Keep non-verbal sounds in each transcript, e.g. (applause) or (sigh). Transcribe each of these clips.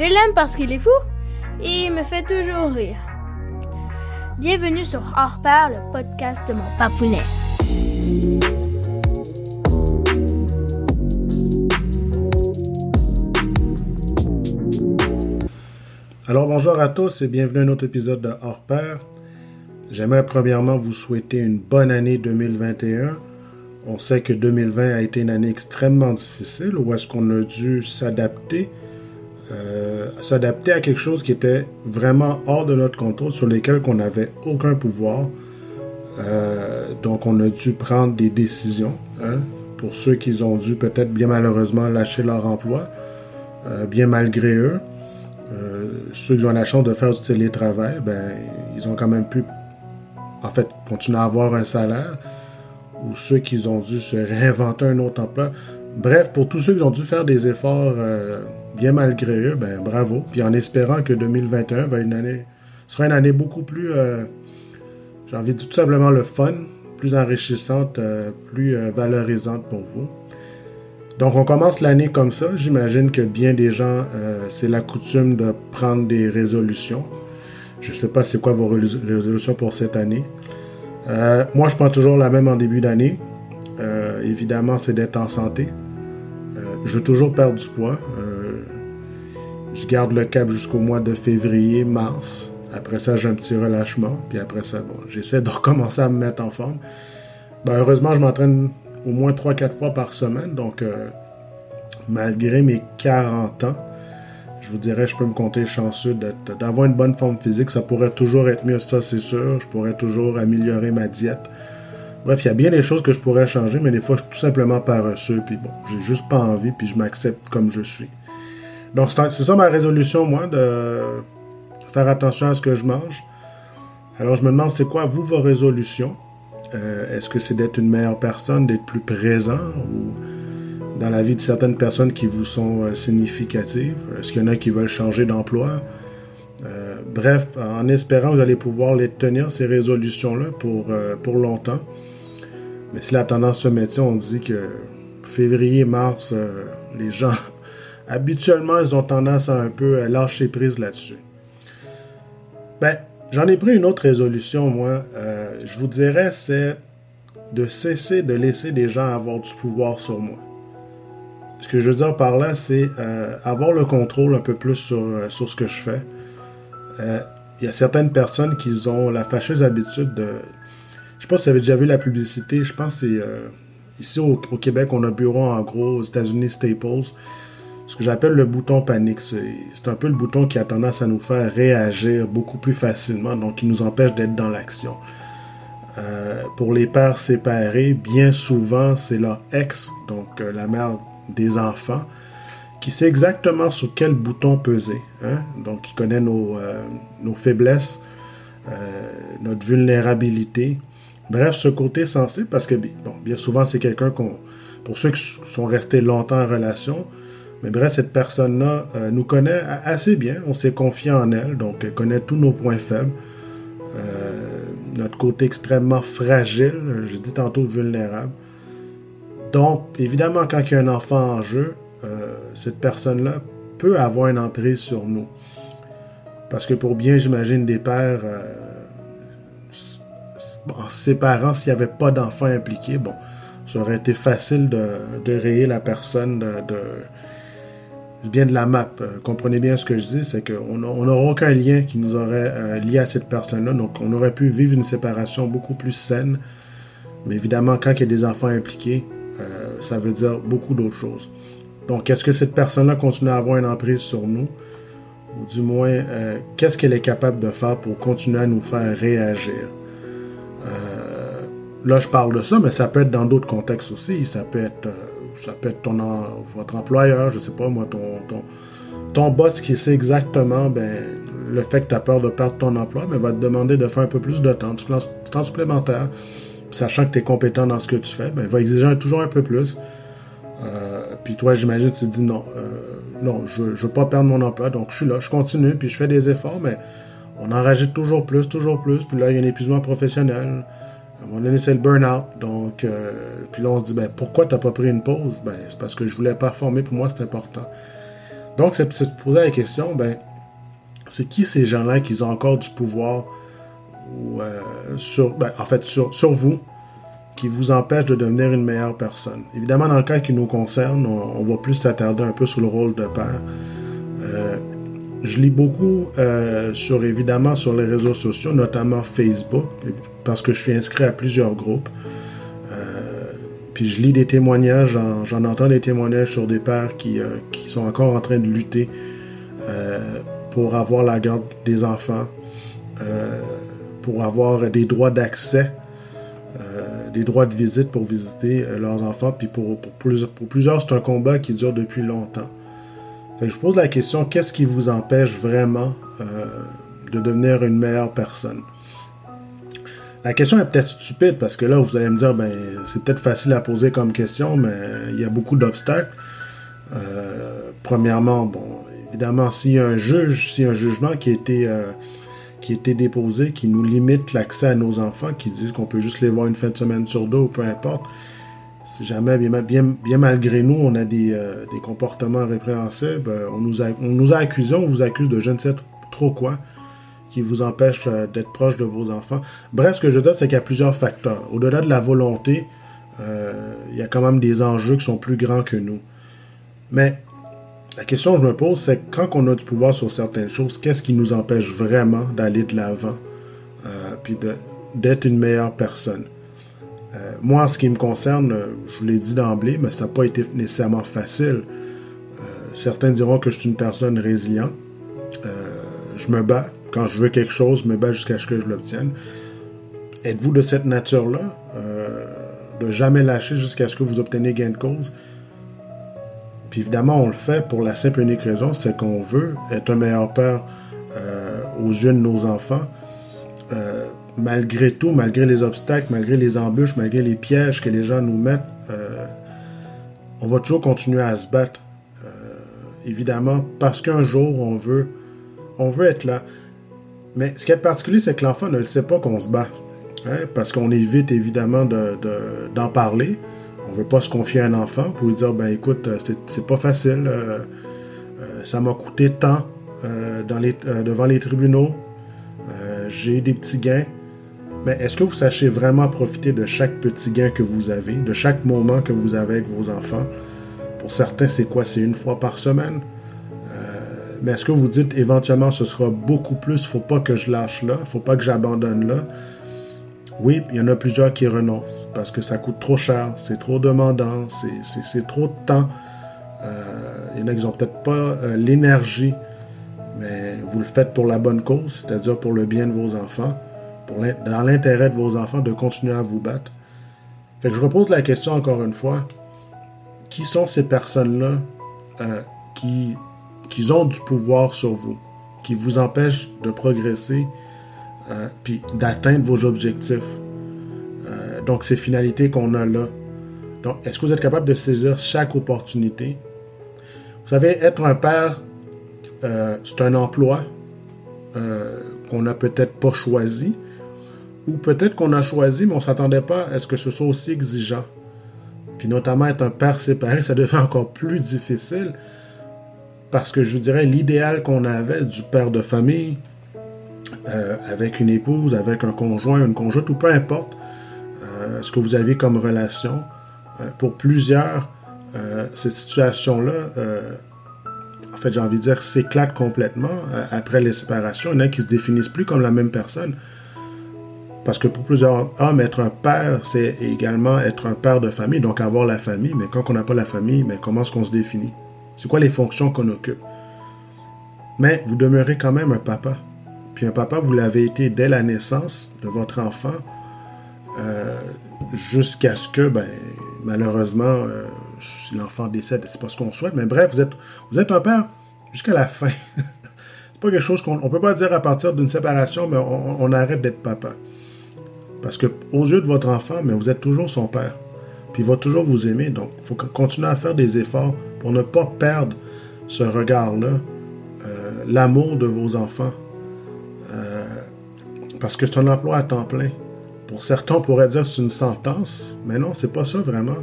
Je l'aime parce qu'il est fou et il me fait toujours rire. Bienvenue sur Hors Pair, le podcast de mon papounet. Alors bonjour à tous et bienvenue à un autre épisode de Hors Pair. J'aimerais premièrement vous souhaiter une bonne année 2021. On sait que 2020 a été une année extrêmement difficile où est-ce qu'on a dû s'adapter, euh, s'adapter à quelque chose qui était vraiment hors de notre contrôle, sur lesquels on n'avait aucun pouvoir. Euh, donc on a dû prendre des décisions. Hein, pour ceux qui ont dû peut-être bien malheureusement lâcher leur emploi, euh, bien malgré eux. ceux qui ont la chance de faire du télétravail, ben, ils ont quand même pu en fait, continuer à avoir un salaire, ou ceux qui ont dû se réinventer un autre emploi. Bref, pour tous ceux qui ont dû faire des efforts bien malgré eux, ben bravo. Puis en espérant que 2021 va une année, sera une année beaucoup plus, euh, j'ai envie de dire tout simplement le fun, plus enrichissante, euh, plus valorisante pour vous. Donc on commence l'année comme ça. J'imagine que bien des gens, c'est la coutume de prendre des résolutions. Je ne sais pas c'est quoi vos résolutions pour cette année. Euh, moi, je prends toujours la même en début d'année. Euh, évidemment, c'est d'être en santé. Euh, je veux toujours perdre du poids. Je garde le cap jusqu'au mois de février, mars. Après ça, j'ai un petit relâchement. Puis après ça, bon, j'essaie de (laughs) recommencer à me mettre en forme. Ben, heureusement, je m'entraîne au moins 3-4 fois par semaine. Donc, malgré mes 40 ans, je vous dirais, je peux me compter chanceux d'avoir une bonne forme physique. Ça pourrait toujours être mieux, ça c'est sûr. Je pourrais toujours améliorer ma diète. Bref, il y a bien des choses que je pourrais changer, mais des fois, je suis tout simplement paresseux. Puis bon, j'ai juste pas envie, puis je m'accepte comme je suis. Donc, c'est ça ma résolution, moi, de faire attention à ce que je mange. Alors, je me demande, c'est quoi, vous, vos résolutions? Euh, est-ce que c'est d'être une meilleure personne, d'être plus présent ou dans la vie de certaines personnes qui vous sont euh, significatives? Est-ce qu'il y en a qui veulent changer d'emploi? Euh, bref, en espérant que vous allez pouvoir les tenir, ces résolutions-là, pour, pour longtemps. Mais si la tendance se maintient, on dit que février, mars, les gens, habituellement, ils ont tendance à un peu lâcher prise là-dessus. Ben, j'en ai pris une autre résolution, moi. je vous dirais, c'est de cesser de laisser des gens avoir du pouvoir sur moi. Ce que je veux dire par là, c'est euh, avoir le contrôle un peu plus sur, euh, sur ce que je fais. Euh, il y a certaines personnes qui ont la fâcheuse habitude de... Je sais pas si vous avez déjà vu la publicité, je pense que c'est... ici au, Québec, on a un bureau en gros, aux États-Unis, Staples. Ce que j'appelle le bouton panique. C'est un peu le bouton qui a tendance à nous faire réagir beaucoup plus facilement, donc qui nous empêche d'être dans l'action. pour les pères séparés, bien souvent, c'est leur ex, donc la mère des enfants, qui sait exactement sur quel bouton peser. Hein? Donc, qui connaît nos, euh, nos faiblesses, euh, notre vulnérabilité. Bref, ce côté sensible, parce que bien souvent, c'est quelqu'un qu'on. Pour ceux qui sont restés longtemps en relation, mais bref, cette personne-là euh, nous connaît assez bien. On s'est confié en elle, donc elle connaît tous nos points faibles. notre côté extrêmement fragile, je dis tantôt vulnérable. Donc, évidemment, quand il y a un enfant en jeu, euh, cette personne-là peut avoir une emprise sur nous. Parce que pour bien, j'imagine, des pères, euh, en se séparant, s'il n'y avait pas d'enfants impliqués, bon, ça aurait été facile de, rayer la personne de, bien de la map. Euh, comprenez bien ce que je dis, c'est qu'on n'aura aucun lien qui nous aurait lié à cette personne-là. Donc, on aurait pu vivre une séparation beaucoup plus saine. Mais évidemment, quand il y a des enfants impliqués, euh, ça veut dire beaucoup d'autres choses. Donc, est-ce que cette personne-là continue à avoir une emprise sur nous? Ou du moins, euh, qu'est-ce qu'elle est capable de faire pour continuer à nous faire réagir? Euh, là, je parle de ça, mais ça peut être dans d'autres contextes aussi. Ça peut être, ça peut être ton, votre employeur, je sais pas moi, ton, ton, ton boss qui sait exactement ben, le fait que tu as peur de perdre ton emploi, mais va te demander de faire un peu plus de temps, du temps supplémentaire sachant que tu es compétent dans ce que tu fais, ben, va exiger toujours un peu plus. Euh, puis toi, j'imagine, tu te dis non, euh, non, je ne veux pas perdre mon emploi, donc je suis là, je continue, puis je fais des efforts, mais on en rajoute toujours plus, toujours plus, puis là, il y a un épuisement professionnel. À un moment donné, c'est le burn-out. Donc, euh, puis là, on se dit, ben, pourquoi tu n'as pas pris une pause? Ben, c'est parce que je voulais performer, pour moi, c'est important. Donc, c'est de se poser la question, ben, c'est qui ces gens-là qui ont encore du pouvoir ou, euh, sur, ben, en fait, sur, vous, qui vous empêche de devenir une meilleure personne? Évidemment, dans le cas qui nous concerne, on, va plus s'attarder un peu sur le rôle de père. Euh, je lis beaucoup euh, sur, évidemment, sur les réseaux sociaux, notamment Facebook, parce que je suis inscrit à plusieurs groupes. puis je lis des témoignages, j'en entends des témoignages sur des pères qui, qui, sont encore en train de lutter pour avoir la garde des enfants, euh, pour avoir des droits d'accès, euh, des droits de visite pour visiter euh, leurs enfants. Puis pour, plusieurs, c'est un combat qui dure depuis longtemps. Fait je pose la question, qu'est-ce qui vous empêche vraiment de devenir une meilleure personne? La question est peut-être stupide parce que là, vous allez me dire, ben, c'est peut-être facile à poser comme question, mais il y a beaucoup d'obstacles. premièrement, bon, évidemment, s'il y a un juge, s'il y a un jugement qui a été, euh, qui a été déposé, qui nous limite l'accès à nos enfants, qui disent qu'on peut juste les voir une fin de semaine sur deux ou peu importe, jamais, bien, malgré nous, on a des, euh, des comportements répréhensibles, euh, on, nous a, on nous accusés, on vous accuse de je ne sais trop quoi, qui vous empêche d'être proche de vos enfants. Bref, ce que je veux dire, c'est qu'il y a plusieurs facteurs. Au-delà de la volonté, il y a quand même des enjeux qui sont plus grands que nous. Mais la question que je me pose, c'est quand on a du pouvoir sur certaines choses, qu'est-ce qui nous empêche vraiment d'aller de l'avant, euh, puis d'être une meilleure personne? Euh, moi, en ce qui me concerne, je vous l'ai dit d'emblée, mais ça n'a pas été nécessairement facile. Euh, certains diront que je suis une personne résiliente. je me bats. Quand je veux quelque chose, je me bats jusqu'à ce que je l'obtienne. Êtes-vous de cette nature-là? de jamais lâcher jusqu'à ce que vous obteniez gain de cause? Puis évidemment, on le fait pour la simple et unique raison, c'est qu'on veut être un meilleur père euh, aux yeux de nos enfants. Euh, malgré tout, malgré les obstacles, malgré les embûches, malgré les pièges que les gens nous mettent, euh, on va toujours continuer à se battre. évidemment, parce qu'un jour, on veut, être là. Mais ce qui est particulier, c'est que l'enfant ne le sait pas qu'on se bat. Hein, parce qu'on évite évidemment d'en parler on veut pas se confier à un enfant pour lui dire ben écoute, euh, c'est pas facile, euh, euh, ça m'a coûté tant devant les tribunaux, j'ai des petits gains. Mais est-ce que vous sachez vraiment profiter de chaque petit gain que vous avez, de chaque moment que vous avez avec vos enfants? Pour certains, c'est quoi? C'est une fois par semaine. mais est-ce que vous dites éventuellement ce sera beaucoup plus, faut pas que je lâche là, faut pas que j'abandonne là? Oui, il y en a plusieurs qui renoncent parce que ça coûte trop cher, c'est trop demandant, c'est trop de temps. Euh, il y en a qui n'ont peut-être pas euh, l'énergie, mais vous le faites pour la bonne cause, c'est-à-dire pour le bien de vos enfants, dans l'intérêt de vos enfants de continuer à vous battre. Fait que je repose la question encore une fois. Qui sont ces personnes-là euh, qui, qui ont du pouvoir sur vous, qui vous empêchent de progresser, euh, puis d'atteindre vos objectifs? Euh, donc, ces finalités qu'on a là. Donc, est-ce que vous êtes capable de saisir chaque opportunité? Vous savez, être un père, euh, c'est un emploi qu'on n'a peut-être pas choisi, ou peut-être qu'on a choisi, mais on ne s'attendait pas à ce que ce soit aussi exigeant. Puis notamment être un père séparé, ça devient encore plus difficile parce que je dirais l'idéal qu'on avait du père de famille, euh, avec une épouse, avec un conjoint, une conjointe, ou peu importe euh, ce que vous avez comme relation, euh, pour plusieurs, cette situation-là, en fait, j'ai envie de dire, s'éclate complètement après les séparations. Il y en a qui se définissent plus comme la même personne. Parce que pour plusieurs hommes, être un père, c'est également être un père de famille, donc avoir la famille. Mais quand on n'a pas la famille, mais comment est-ce qu'on se définit? C'est quoi les fonctions qu'on occupe? Mais vous demeurez quand même un papa. Puis un papa, vous l'avez été dès la naissance de votre enfant, euh, jusqu'à ce que, ben, malheureusement, euh, si l'enfant décède, c'est pas ce qu'on souhaite, mais bref, vous êtes, vous êtes un père jusqu'à la fin. (laughs) c'est pas quelque chose qu'on ne peut pas dire à partir d'une séparation, mais on, arrête d'être papa. Parce que aux yeux de votre enfant, mais vous êtes toujours son père. Puis il va toujours vous aimer. Donc, il faut continuer à faire des efforts pour ne pas perdre ce regard-là, euh, l'amour de vos enfants, parce que c'est un emploi à temps plein. Pour certains, on pourrait dire que c'est une sentence, mais non, c'est pas ça vraiment.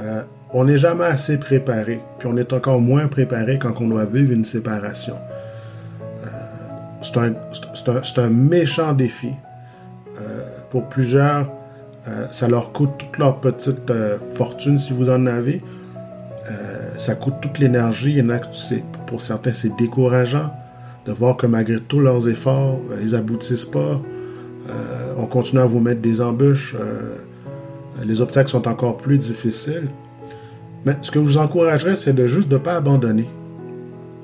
Euh, on n'est jamais assez préparé, puis on est encore moins préparé quand on doit vivre une séparation. Euh, c'est un, méchant défi. Euh, pour plusieurs, euh, ça leur coûte toute leur petite fortune si vous en avez. ça coûte toute l'énergie. Pour certains, c'est décourageant de voir que malgré tous leurs efforts, ils aboutissent pas. on continue à vous mettre des embûches. les obstacles sont encore plus difficiles. Mais ce que je vous encouragerais, c'est de juste de ne pas abandonner,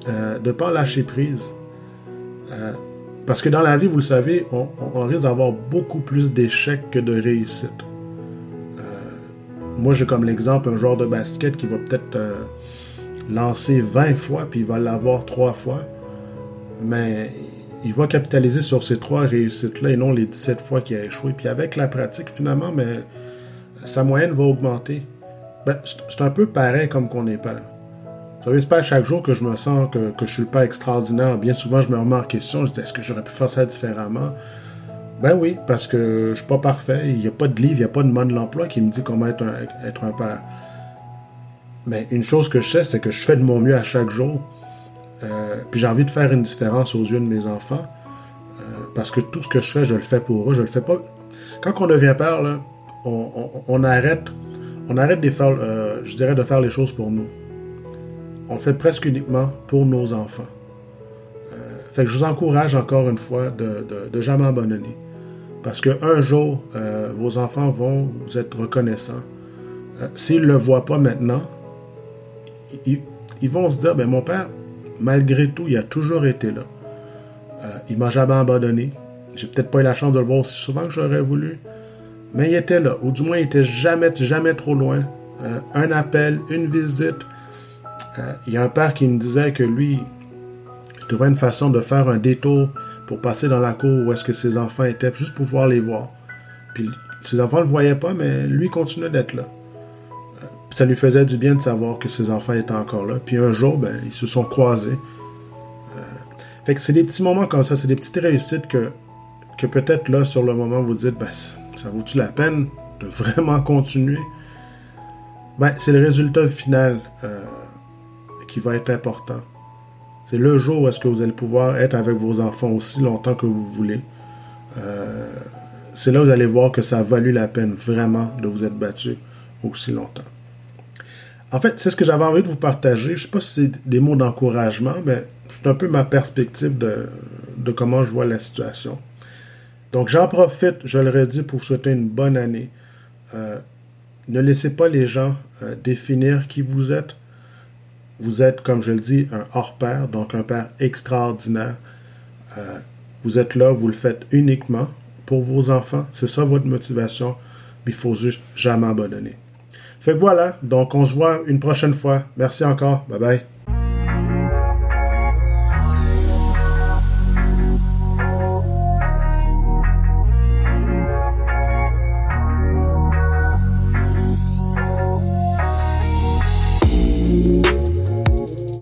euh, de ne pas lâcher prise. Euh, parce que dans la vie, vous le savez, on, risque d'avoir beaucoup plus d'échecs que de réussites. Euh, moi, j'ai comme l'exemple un joueur de basket qui va peut-être lancer 20 fois, puis il va l'avoir 3 fois. Mais il va capitaliser sur ces 3 réussites-là et non les 17 fois qu'il a échoué. Puis avec la pratique, finalement, mais, sa moyenne va augmenter. Ben, c'est un peu pareil comme qu'on est père. Savez, c'est pas chaque jour que je me sens que, je suis pas extraordinaire. Bien souvent, je me remets en question. Je dis, est-ce que j'aurais pu faire ça différemment? Ben oui, parce que je suis pas parfait. Il n'y a pas de livre, il n'y a pas de mode de l'emploi qui me dit comment être un, être un père. Mais une chose que je sais, c'est que je fais de mon mieux à chaque jour. Euh, puis j'ai envie de faire une différence aux yeux de mes enfants. Euh, parce que tout ce que je fais, je le fais pour eux. Je le fais pas. Quand on devient père, là, on, on arrête on arrête de faire, euh, je dirais, de faire les choses pour nous. On fait presque uniquement pour nos enfants. Euh, je vous encourage encore une fois de, de, jamais abandonner. Parce qu'un jour, euh, vos enfants vont vous être reconnaissants. S'ils ne le voient pas maintenant, ils, vont se dire, ben mon père, malgré tout, il a toujours été là. il m'a jamais abandonné. J'ai peut-être pas eu la chance de le voir aussi souvent que j'aurais voulu. Mais il était là, ou du moins il était jamais, trop loin. Euh, un appel, une visite. Euh, il y a un père qui me disait que lui, il trouvait une façon de faire un détour pour passer dans la cour où est-ce que ses enfants étaient, juste pour pouvoir les voir. Puis ses enfants ne le voyaient pas, mais lui continuait d'être là. Euh, ça lui faisait du bien de savoir que ses enfants étaient encore là. Puis un jour, ben, ils se sont croisés. fait que c'est des petits moments comme ça, c'est des petites réussites que, peut-être là, sur le moment, vous dites, ben, ça vaut-tu la peine de (laughs) vraiment continuer? Ben, c'est le résultat final euh, qui va être important. C'est le jour où est-ce que vous allez pouvoir être avec vos enfants aussi longtemps que vous voulez. Euh, c'est là où vous allez voir que ça a valu la peine vraiment de vous être battu aussi longtemps. En fait, c'est ce que j'avais envie de vous partager. Je ne sais pas si c'est des mots d'encouragement, mais c'est un peu ma perspective de comment je vois la situation. Donc j'en profite, je le redis, pour vous souhaiter une bonne année. Euh, ne laissez pas les gens euh, définir qui vous êtes. Vous êtes, comme je le dis, un hors-père, donc un père extraordinaire. Euh, vous êtes là, vous le faites uniquement pour vos enfants. C'est ça votre motivation. Il faut juste jamais abandonner. Fait que voilà, donc on se voit une prochaine fois. Merci encore. Bye bye.